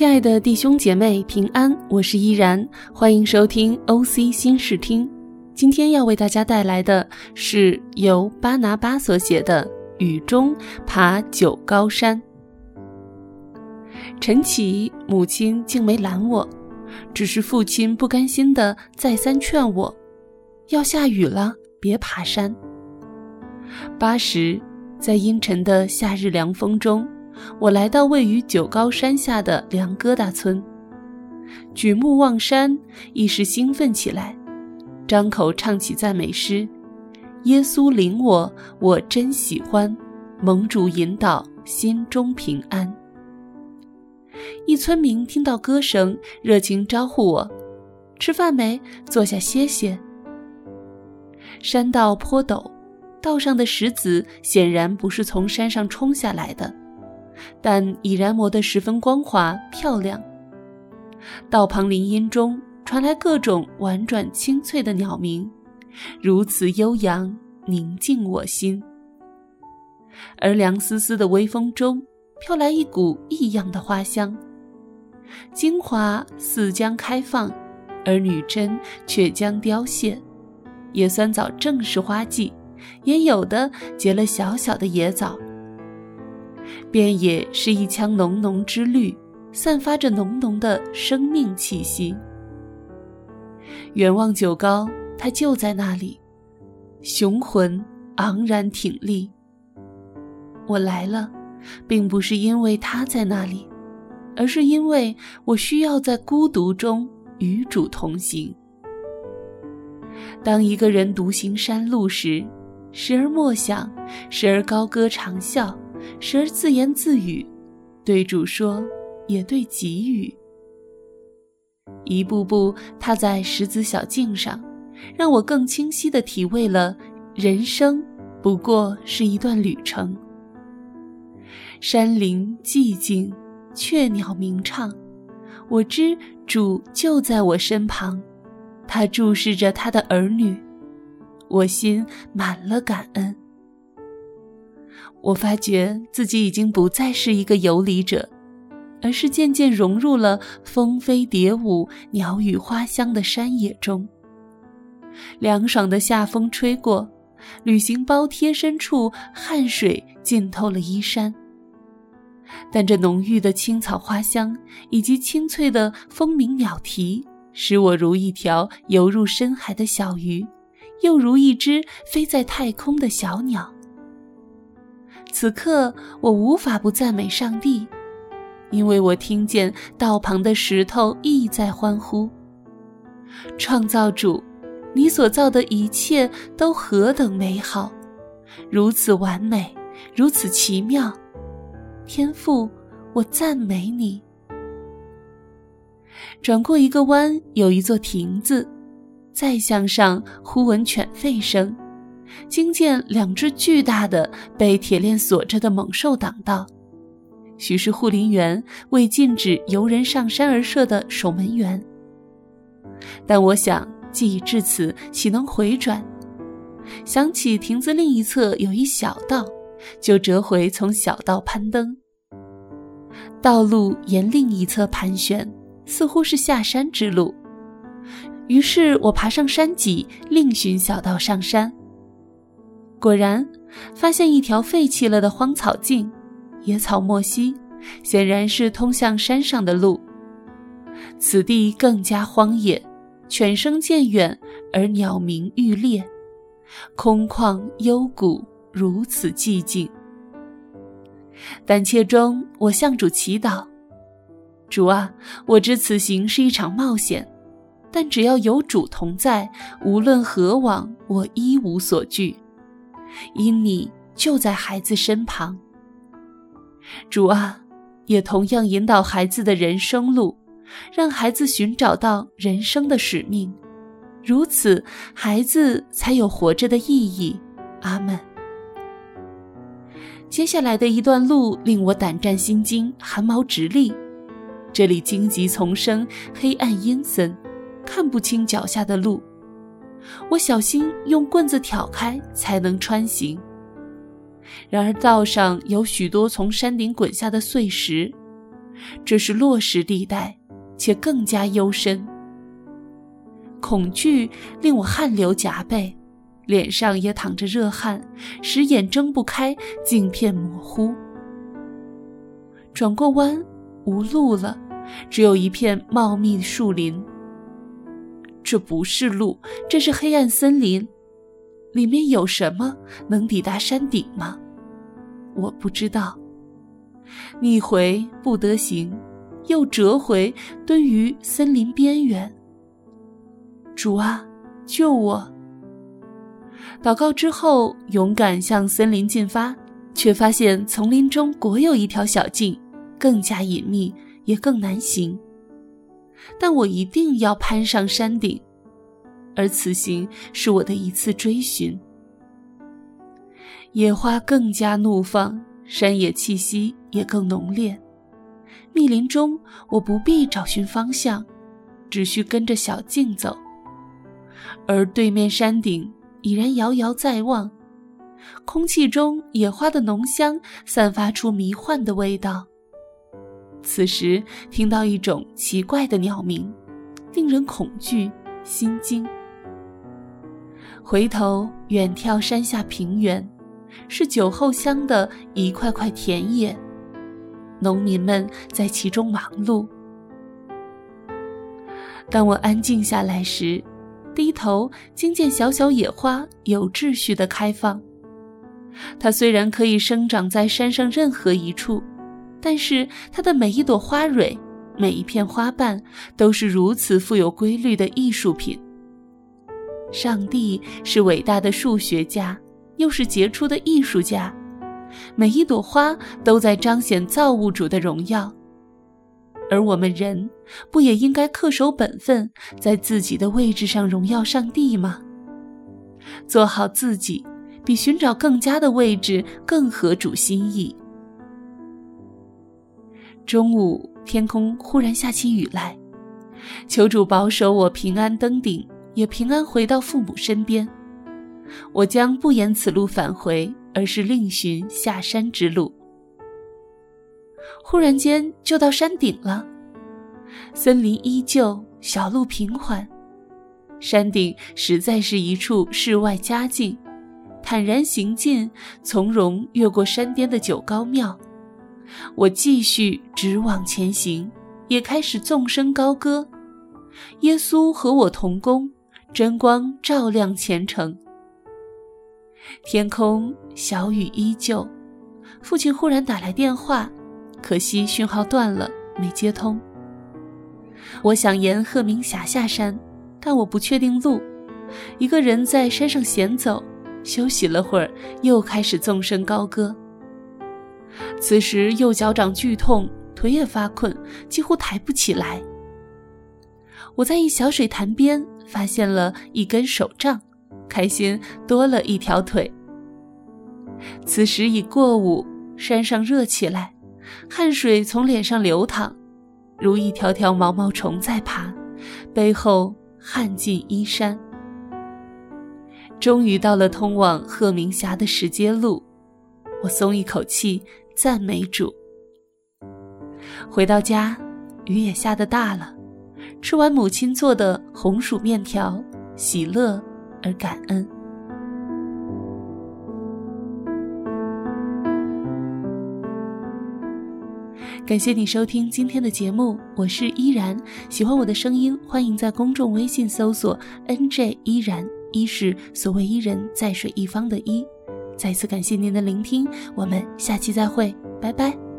亲爱的弟兄姐妹，平安！我是依然，欢迎收听 OC 新视听。今天要为大家带来的是由巴拿巴所写的《雨中爬九高山》。晨起，母亲竟没拦我，只是父亲不甘心的再三劝我：要下雨了，别爬山。八时，在阴沉的夏日凉风中。我来到位于九高山下的梁疙瘩村，举目望山，一时兴奋起来，张口唱起赞美诗：“耶稣领我，我真喜欢；盟主引导，心中平安。”一村民听到歌声，热情招呼我：“吃饭没？坐下歇歇。”山道颇陡，道上的石子显然不是从山上冲下来的。但已然磨得十分光滑漂亮。道旁林荫中传来各种婉转清脆的鸟鸣，如此悠扬宁静我心。而凉丝丝的微风中飘来一股异样的花香。金华似将开放，而女贞却将凋谢。野酸枣正是花季，也有的结了小小的野枣。遍野是一腔浓浓之绿，散发着浓浓的生命气息。远望九高，它就在那里，雄浑昂然挺立。我来了，并不是因为它在那里，而是因为我需要在孤独中与主同行。当一个人独行山路时，时而默想，时而高歌长啸。时而自言自语，对主说，也对给予。一步步踏在石子小径上，让我更清晰地体味了人生不过是一段旅程。山林寂静，雀鸟鸣唱，我知主就在我身旁，他注视着他的儿女，我心满了感恩。我发觉自己已经不再是一个游离者，而是渐渐融入了蜂飞蝶舞、鸟语花香的山野中。凉爽的夏风吹过，旅行包贴身处，汗水浸透了衣衫。但这浓郁的青草花香以及清脆的蜂鸣鸟啼，使我如一条游入深海的小鱼，又如一只飞在太空的小鸟。此刻我无法不赞美上帝，因为我听见道旁的石头亦在欢呼。创造主，你所造的一切都何等美好，如此完美，如此奇妙。天父，我赞美你。转过一个弯，有一座亭子，再向上，忽闻犬吠声。惊见两只巨大的被铁链锁着的猛兽挡道，许是护林员为禁止游人上山而设的守门员。但我想，既已至此，岂能回转？想起亭子另一侧有一小道，就折回从小道攀登。道路沿另一侧盘旋，似乎是下山之路。于是我爬上山脊，另寻小道上山。果然，发现一条废弃了的荒草径，野草没稀，显然是通向山上的路。此地更加荒野，犬声渐远，而鸟鸣愈烈，空旷幽谷，如此寂静。胆怯中，我向主祈祷：“主啊，我知此行是一场冒险，但只要有主同在，无论何往，我一无所惧。”因你就在孩子身旁，主啊，也同样引导孩子的人生路，让孩子寻找到人生的使命，如此孩子才有活着的意义。阿门。接下来的一段路令我胆战心惊、汗毛直立，这里荆棘丛生、黑暗阴森，看不清脚下的路。我小心用棍子挑开，才能穿行。然而道上有许多从山顶滚下的碎石，这是落石地带，且更加幽深。恐惧令我汗流浃背，脸上也淌着热汗，使眼睁不开，镜片模糊。转过弯，无路了，只有一片茂密树林。这不是路，这是黑暗森林，里面有什么能抵达山顶吗？我不知道。逆回不得行，又折回，蹲于森林边缘。主啊，救我！祷告之后，勇敢向森林进发，却发现丛林中果有一条小径，更加隐秘，也更难行。但我一定要攀上山顶，而此行是我的一次追寻。野花更加怒放，山野气息也更浓烈。密林中，我不必找寻方向，只需跟着小径走。而对面山顶已然遥遥在望，空气中野花的浓香散发出迷幻的味道。此时听到一种奇怪的鸟鸣，令人恐惧心惊。回头远眺山下平原，是酒后乡的一块块田野，农民们在其中忙碌。当我安静下来时，低头惊见小小野花有秩序的开放。它虽然可以生长在山上任何一处。但是它的每一朵花蕊，每一片花瓣，都是如此富有规律的艺术品。上帝是伟大的数学家，又是杰出的艺术家。每一朵花都在彰显造物主的荣耀，而我们人，不也应该恪守本分，在自己的位置上荣耀上帝吗？做好自己，比寻找更佳的位置更合主心意。中午，天空忽然下起雨来，求主保守我平安登顶，也平安回到父母身边。我将不沿此路返回，而是另寻下山之路。忽然间，就到山顶了。森林依旧，小路平缓。山顶实在是一处世外佳境，坦然行进，从容越过山巅的九高庙。我继续直往前行，也开始纵声高歌。耶稣和我同工，真光照亮前程。天空小雨依旧。父亲忽然打来电话，可惜讯号断了，没接通。我想沿鹤鸣峡下山，但我不确定路。一个人在山上闲走，休息了会儿，又开始纵声高歌。此时右脚掌剧痛，腿也发困，几乎抬不起来。我在一小水潭边发现了一根手杖，开心多了一条腿。此时已过午，山上热起来，汗水从脸上流淌，如一条条毛毛虫在爬，背后汗浸衣衫。终于到了通往鹤鸣峡的石阶路，我松一口气。赞美主。回到家，雨也下得大了。吃完母亲做的红薯面条，喜乐而感恩。感谢你收听今天的节目，我是依然。喜欢我的声音，欢迎在公众微信搜索 “nj 依然”，一是所谓伊人在水一方的伊。再次感谢您的聆听，我们下期再会，拜拜。